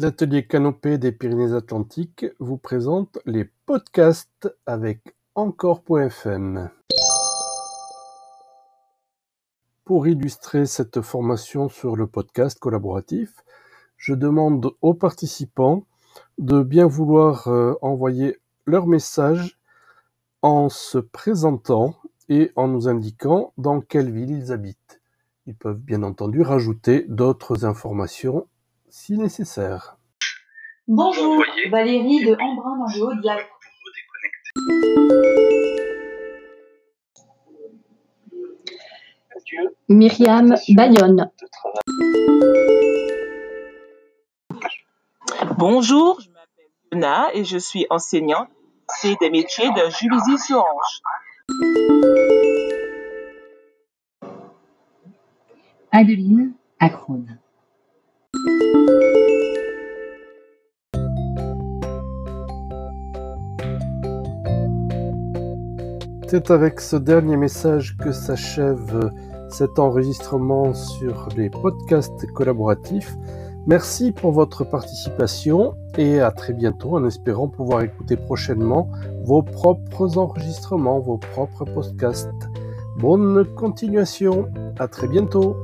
L'atelier Canopée des Pyrénées-Atlantiques vous présente les podcasts avec encore.fm. Pour illustrer cette formation sur le podcast collaboratif, je demande aux participants de bien vouloir euh, envoyer leur message en se présentant et en nous indiquant dans quelle ville ils habitent. Ils peuvent bien entendu rajouter d'autres informations si nécessaire. Bonjour, Valérie de Embrun dans le Haut-Diac. Myriam Bayonne. Bonjour, je m'appelle Yona et je suis enseignante c'est des métiers de Juvisy-sur-Ange. Adeline Acrone. C'est avec ce dernier message que s'achève cet enregistrement sur les podcasts collaboratifs. Merci pour votre participation et à très bientôt en espérant pouvoir écouter prochainement vos propres enregistrements, vos propres podcasts. Bonne continuation, à très bientôt.